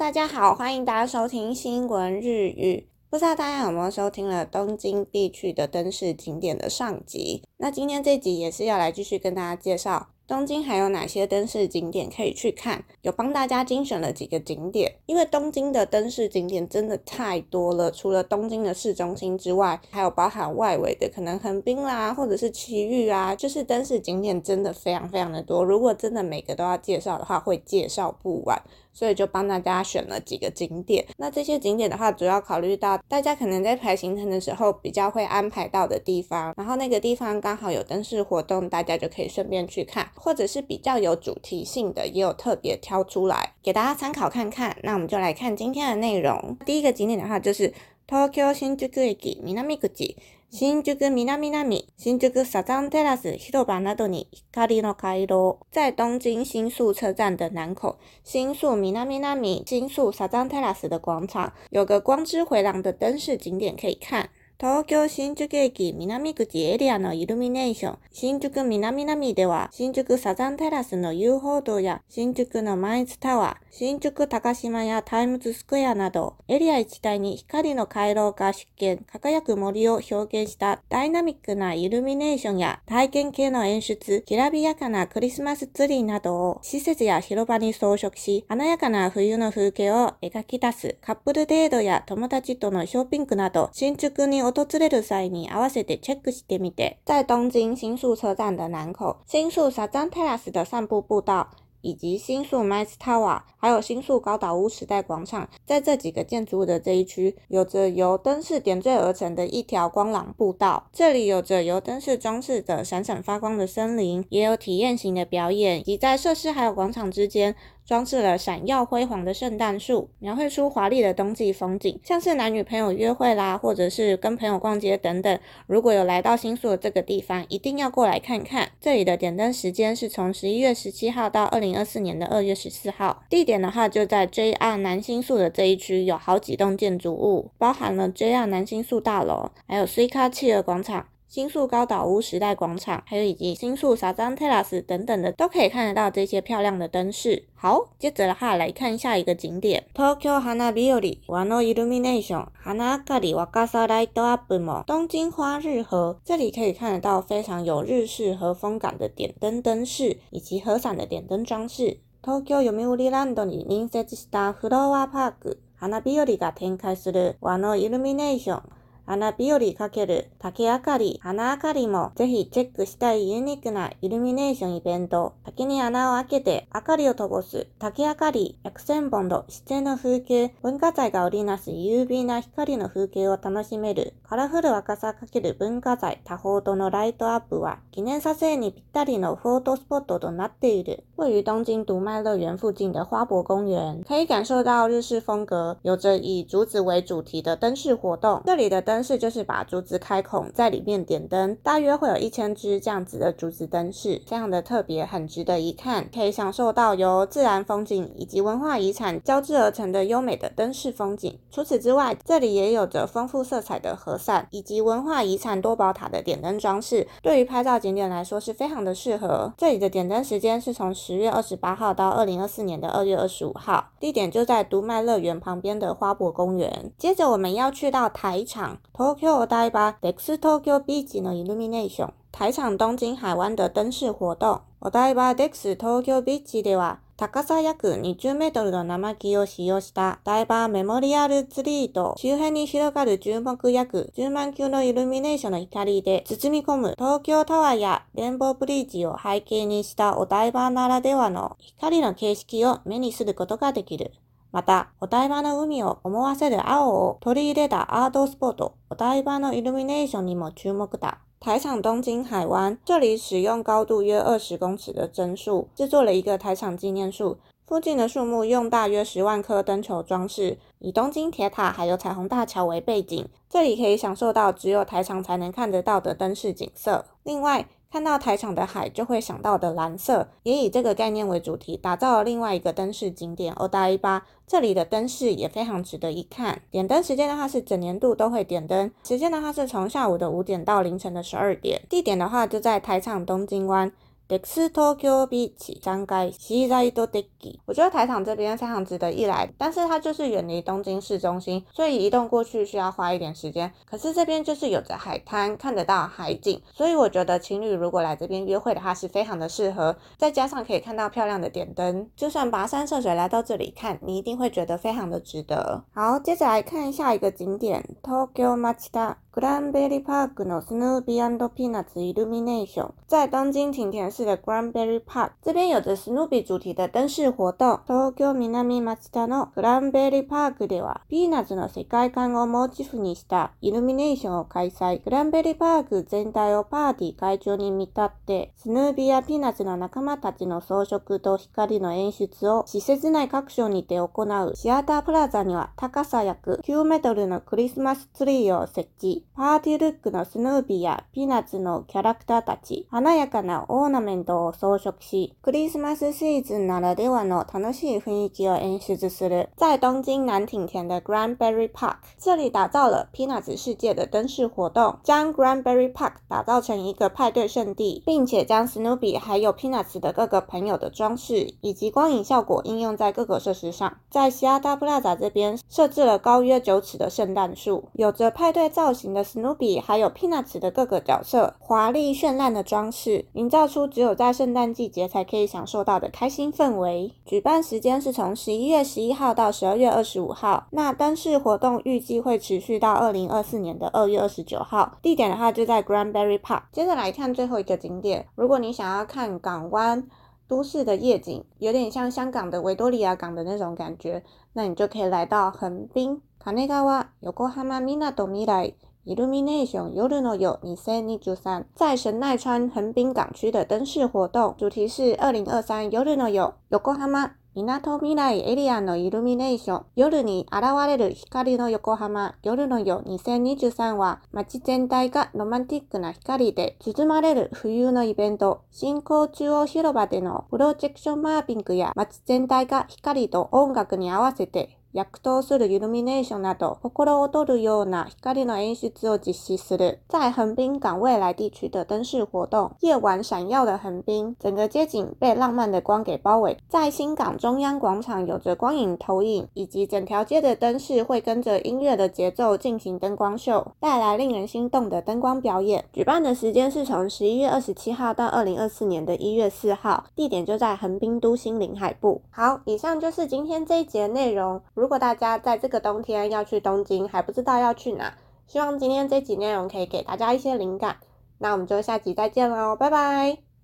大家好，欢迎大家收听新闻日语。不知道大家有没有收听了东京必去的灯饰景点的上集？那今天这集也是要来继续跟大家介绍东京还有哪些灯饰景点可以去看，有帮大家精选了几个景点。因为东京的灯饰景点真的太多了，除了东京的市中心之外，还有包含外围的，可能横滨啦，或者是埼玉啊，就是灯饰景点真的非常非常的多。如果真的每个都要介绍的话，会介绍不完。所以就帮大家选了几个景点。那这些景点的话，主要考虑到大家可能在排行程的时候比较会安排到的地方，然后那个地方刚好有灯饰活动，大家就可以顺便去看，或者是比较有主题性的，也有特别挑出来给大家参考看看。那我们就来看今天的内容。第一个景点的话就是 Tokyo Shinjuku m i n i 新宿南南新宿サザンテラス広場などに光の回廊，在东京新宿车站的南口，新宿南南新宿サザンテラス的广场有个光之回廊的灯饰景点可以看。東京新宿駅南口エリアのイルミネーション、新宿南南では、新宿サザンテラスの遊歩道や新宿のマイツタワー、新宿高島やタイムズスクエアなど、エリア一帯に光の回廊化出現、輝く森を表現したダイナミックなイルミネーションや体験系の演出、きらびやかなクリスマスツリーなどを施設や広場に装飾し、華やかな冬の風景を描き出す、カップルデートや友達とのショッピングなど、新宿に在东京新宿车站的南口、新宿サザンテラス的散步步道，以及新宿 s t スタワー，还有新宿高岛屋时代广场，在这几个建筑物的这一区，有着由灯饰点缀而成的一条光廊步道。这里有着由灯饰装饰的闪闪发光的森林，也有体验型的表演，以及在设施还有广场之间。装置了闪耀辉煌的圣诞树，描绘出华丽的冬季风景，像是男女朋友约会啦，或者是跟朋友逛街等等。如果有来到新宿的这个地方，一定要过来看看。这里的点灯时间是从十一月十七号到二零二四年的二月十四号。地点的话就在 JR 南新宿的这一区，有好几栋建筑物，包含了 JR 南新宿大楼，还有 C 卡企鹅尔广场。新宿高岛屋时代广场，还有以及新宿サザンテラス等等的，都可以看得到这些漂亮的灯饰。好，接着的话来看下一个景点，Tokyo Hanabiuri Wano Illumination。Hanagari Wagasa Light Up Mo。东京花日和，这里可以看得到非常有日式和风感的点灯灯饰，以及和伞的点灯装饰。Tokyo Yumiburi Landoni Ninsetsu Da Hidowa Park Hanabiuri ga Tenkai Suru Wano Illumination。花日和る竹あかり、花あかりもぜひチェックしたいユニークなイルミネーションイベント、竹に穴を開けて明かりを灯す竹あかり、約千本の自然の風景、文化財が織りなす優美な光の風景を楽しめるカラフル若さかける文化財多宝とのライトアップは記念撮影にぴったりのフォートスポットとなっている。位于东京独卖乐园附近的花博公园，可以感受到日式风格，有着以竹子为主题的灯饰活动。这里的灯饰就是把竹子开孔，在里面点灯，大约会有一千只这样子的竹子灯饰，非常的特别，很值得一看。可以享受到由自然风景以及文化遗产交织而成的优美的灯饰风景。除此之外，这里也有着丰富色彩的和善以及文化遗产多宝塔的点灯装饰，对于拍照景点来说是非常的适合。这里的点灯时间是从。十月二十八号到二零二四年的二月二十五号，地点就在读卖乐园旁边的花博公园。接着我们要去到台场，Tokyo Daiwa Dex Tokyo Beach の Illumination 台场东京海湾的灯饰活动，Daiwa Dex Tokyo Beach では。高さ約20メートルの生木を使用したダイバーメモリアルツリーと周辺に広がる注目約10万球のイルミネーションの光で包み込む東京タワーやレンボーブリーチを背景にしたお台場ならではの光の形式を目にすることができる。また、お台場の海を思わせる青を取り入れたアートスポット、お台場のイルミネーションにも注目だ。台場ド京海湾，这里使用高度约二十公尺的针树制作了一个台场纪念树，附近的树木用大约十万颗灯球装饰，以东京铁塔还有彩虹大桥为背景，这里可以享受到只有台场才能看得到的灯饰景色。另外，看到台场的海，就会想到的蓝色，也以这个概念为主题，打造了另外一个灯饰景点欧大一八。这里的灯饰也非常值得一看。点灯时间的话是整年度都会点灯，时间的话是从下午的五点到凌晨的十二点。地点的话就在台场东京湾。Dex Tokyo Beach，章鱼西在都德基。我觉得台场这边非常值得一来，但是它就是远离东京市中心，所以移动过去需要花一点时间。可是这边就是有着海滩，看得到海景，所以我觉得情侣如果来这边约会的话是非常的适合。再加上可以看到漂亮的点灯，就算跋山涉水来到这里看，你一定会觉得非常的值得。好，接着来看下一个景点，Tokyo Machida。グランベリーパークのスヌービーピーナッツイルミネーション。在东京晴田市的 Granberry 这边有着 s n o o p 主题的灯饰活東京南町田のグランベリーパークでは、ピーナッツの世界観をモチーフにしたイルミネーションを開催。グランベリーパーク全体をパーティー会場に見立って、スヌービーやピーナッツの仲間たちの装飾と光の演出を施設内各所にて行う。シアタープラザには高さ約9メートルのクリスマスツリーを設置。パーティールックのスヌーピーやピーナッツのキャラクターたち、華やかなオーナメントを装飾し、クリスマスシーズンならではの楽しい雰囲気を演出する。在东京南品田的 Granberry Park，这里打造了ピーナッツ世界的灯饰活动，将 Granberry Park 打造成一个派对圣地，并且将スヌーピー还有ピーナッツ的各个朋友的装饰以及光影效果应用在各个设施上。在西阿大布纳札这边设置了高约九尺的圣诞树，有着派对造型。的 Snoopy 还有 Peanuts 的各个角色，华丽绚烂的装饰，营造出只有在圣诞季节才可以享受到的开心氛围。举办时间是从十一月十一号到十二月二十五号。那灯饰活动预计会持续到二零二四年的二月二十九号。地点的话就在 Grandberry Park。接着来看最后一个景点，如果你想要看港湾都市的夜景，有点像香港的维多利亚港的那种感觉，那你就可以来到横滨卡内加瓦有够哈马米纳多米莱。イルミネーション夜の夜2023在神奈川横滨港区的灯饰活动，主题是2023夜の夜横浜。港未来エリアのイルミネーション、夜に現れる光の横浜、夜の夜2023は、街全体がロマンティックな光で包まれる冬のイベント、新興中央広場でのプロジェクションマーピングや、街全体が光と音楽に合わせて躍動するイルミネーションなど心躍るような光の演出を実施する。在横滨港未来地区的灯饰活动，夜晚闪耀的横滨，整个街景被浪漫的光给包围。在新港中央广场，有着光影投影，以及整条街的灯饰会跟着音乐的节奏进行灯光秀，带来令人心动的灯光表演。举办的时间是从十一月二十七号到二零二四年的一月四号，地点就在横滨都心林海部。好，以上就是今天这一节内容。如果大家在这个冬天要去东京，还不知道要去哪，希望今天这集内容可以给大家一些灵感。那我们就下集再见喽，拜拜。